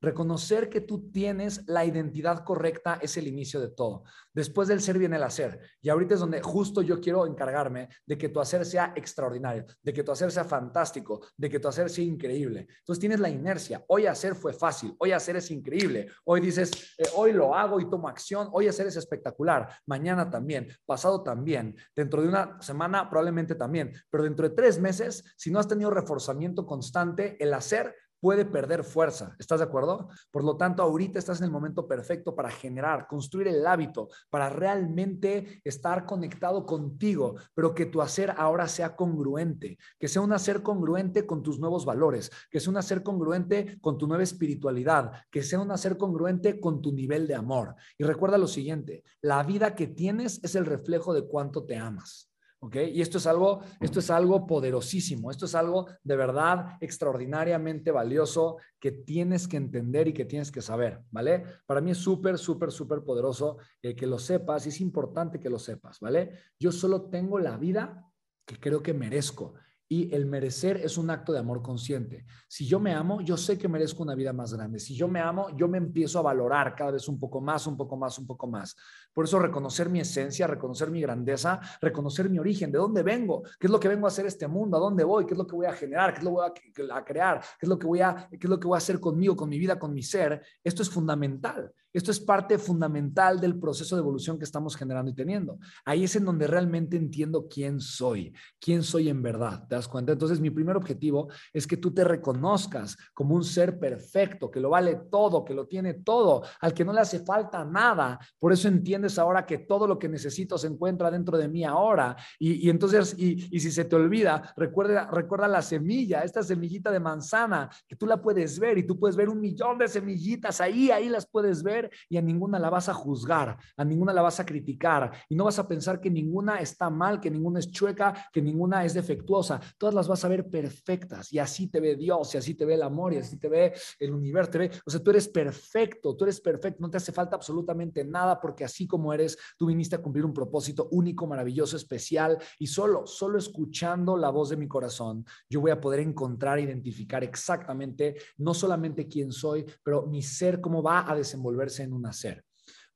Reconocer que tú tienes la identidad correcta es el inicio de todo. Después del ser viene el hacer. Y ahorita es donde justo yo quiero encargarme de que tu hacer sea extraordinario, de que tu hacer sea fantástico, de que tu hacer sea increíble. Entonces tienes la inercia. Hoy hacer fue fácil, hoy hacer es increíble. Hoy dices, eh, hoy lo hago y tomo acción, hoy hacer es espectacular. Mañana también, pasado también, dentro de una semana probablemente también, pero dentro de tres meses, si no has tenido reforzamiento constante, el hacer puede perder fuerza. ¿Estás de acuerdo? Por lo tanto, ahorita estás en el momento perfecto para generar, construir el hábito, para realmente estar conectado contigo, pero que tu hacer ahora sea congruente, que sea un hacer congruente con tus nuevos valores, que sea un hacer congruente con tu nueva espiritualidad, que sea un hacer congruente con tu nivel de amor. Y recuerda lo siguiente, la vida que tienes es el reflejo de cuánto te amas. ¿Ok? Y esto es algo, esto es algo poderosísimo, esto es algo de verdad extraordinariamente valioso que tienes que entender y que tienes que saber, ¿vale? Para mí es súper, súper, súper poderoso eh, que lo sepas y es importante que lo sepas, ¿vale? Yo solo tengo la vida que creo que merezco. Y el merecer es un acto de amor consciente. Si yo me amo, yo sé que merezco una vida más grande. Si yo me amo, yo me empiezo a valorar cada vez un poco más, un poco más, un poco más. Por eso reconocer mi esencia, reconocer mi grandeza, reconocer mi origen, de dónde vengo, qué es lo que vengo a hacer este mundo, a dónde voy, qué es lo que voy a generar, qué es lo que voy a, crear, qué es lo que voy a, qué es lo que voy a hacer conmigo, con mi vida, con mi ser. Esto es fundamental. Esto es parte fundamental del proceso de evolución que estamos generando y teniendo. Ahí es en donde realmente entiendo quién soy, quién soy en verdad. ¿Te cuenta? Entonces, mi primer objetivo es que tú te reconozcas como un ser perfecto, que lo vale todo, que lo tiene todo, al que no le hace falta nada. Por eso entiendes ahora que todo lo que necesito se encuentra dentro de mí ahora. Y, entonces, y, si se te olvida, recuerda, recuerda la semilla, esta semillita de manzana, que tú la puedes ver y tú puedes ver un millón de semillitas ahí, ahí las puedes ver y a ninguna la vas a juzgar, a ninguna la vas a criticar y no vas a pensar que ninguna está mal, que ninguna es chueca, que ninguna es defectuosa. Todas las vas a ver perfectas y así te ve Dios y así te ve el amor y así te ve el universo. Te ve, o sea, tú eres perfecto, tú eres perfecto, no te hace falta absolutamente nada porque así como eres, tú viniste a cumplir un propósito único, maravilloso, especial y solo, solo escuchando la voz de mi corazón, yo voy a poder encontrar, identificar exactamente no solamente quién soy, pero mi ser, cómo va a desenvolver en un hacer.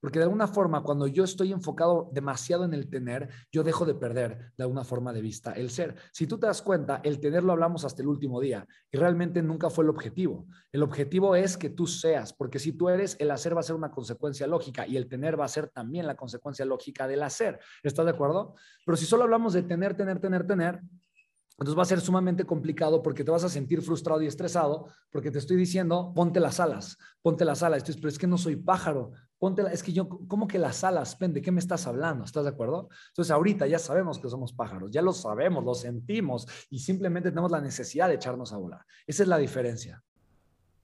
Porque de alguna forma, cuando yo estoy enfocado demasiado en el tener, yo dejo de perder de alguna forma de vista el ser. Si tú te das cuenta, el tener lo hablamos hasta el último día y realmente nunca fue el objetivo. El objetivo es que tú seas, porque si tú eres, el hacer va a ser una consecuencia lógica y el tener va a ser también la consecuencia lógica del hacer. ¿Estás de acuerdo? Pero si solo hablamos de tener, tener, tener, tener, entonces va a ser sumamente complicado porque te vas a sentir frustrado y estresado porque te estoy diciendo, ponte las alas, ponte las alas. Entonces, pero es que no soy pájaro, ponte, es que yo, ¿cómo que las alas? ¿De qué me estás hablando? ¿Estás de acuerdo? Entonces ahorita ya sabemos que somos pájaros, ya lo sabemos, lo sentimos y simplemente tenemos la necesidad de echarnos a volar. Esa es la diferencia.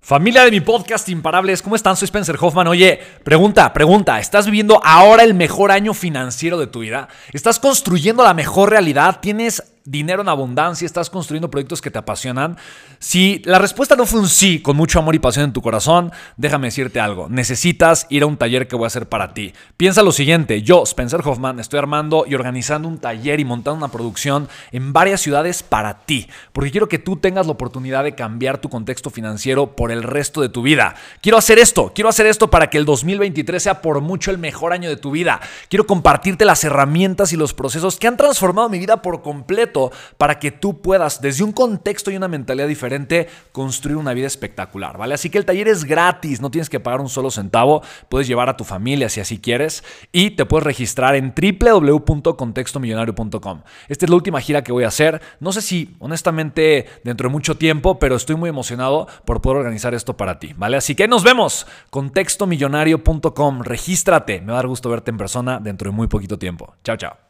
Familia de mi podcast Imparables, ¿cómo están? Soy Spencer Hoffman. Oye, pregunta, pregunta, ¿estás viviendo ahora el mejor año financiero de tu vida? ¿Estás construyendo la mejor realidad? ¿Tienes dinero en abundancia, estás construyendo proyectos que te apasionan. Si la respuesta no fue un sí con mucho amor y pasión en tu corazón, déjame decirte algo. Necesitas ir a un taller que voy a hacer para ti. Piensa lo siguiente, yo, Spencer Hoffman, estoy armando y organizando un taller y montando una producción en varias ciudades para ti, porque quiero que tú tengas la oportunidad de cambiar tu contexto financiero por el resto de tu vida. Quiero hacer esto, quiero hacer esto para que el 2023 sea por mucho el mejor año de tu vida. Quiero compartirte las herramientas y los procesos que han transformado mi vida por completo para que tú puedas, desde un contexto y una mentalidad diferente, construir una vida espectacular, ¿vale? Así que el taller es gratis, no tienes que pagar un solo centavo, puedes llevar a tu familia si así quieres y te puedes registrar en www.contextomillonario.com. Esta es la última gira que voy a hacer, no sé si honestamente dentro de mucho tiempo, pero estoy muy emocionado por poder organizar esto para ti, ¿vale? Así que nos vemos, contextomillonario.com, regístrate, me va a dar gusto verte en persona dentro de muy poquito tiempo. Chao, chao.